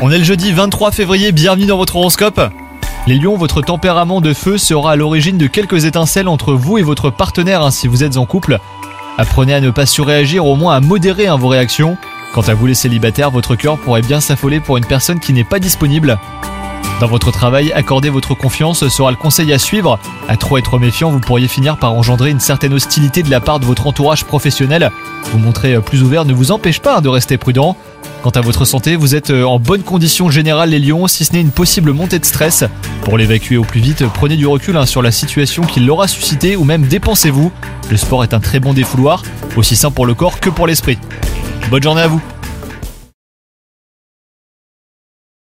On est le jeudi 23 février, bienvenue dans votre horoscope. Les lions, votre tempérament de feu sera à l'origine de quelques étincelles entre vous et votre partenaire hein, si vous êtes en couple. Apprenez à ne pas surréagir, au moins à modérer hein, vos réactions. Quant à vous les célibataires, votre cœur pourrait bien s'affoler pour une personne qui n'est pas disponible. Dans votre travail, accorder votre confiance sera le conseil à suivre. À trop être méfiant, vous pourriez finir par engendrer une certaine hostilité de la part de votre entourage professionnel. Vous montrer plus ouvert ne vous empêche pas de rester prudent. Quant à votre santé, vous êtes en bonne condition générale les lions, si ce n'est une possible montée de stress. Pour l'évacuer au plus vite, prenez du recul hein, sur la situation qui l'aura suscité ou même dépensez-vous. Le sport est un très bon défouloir, aussi sain pour le corps que pour l'esprit. Bonne journée à vous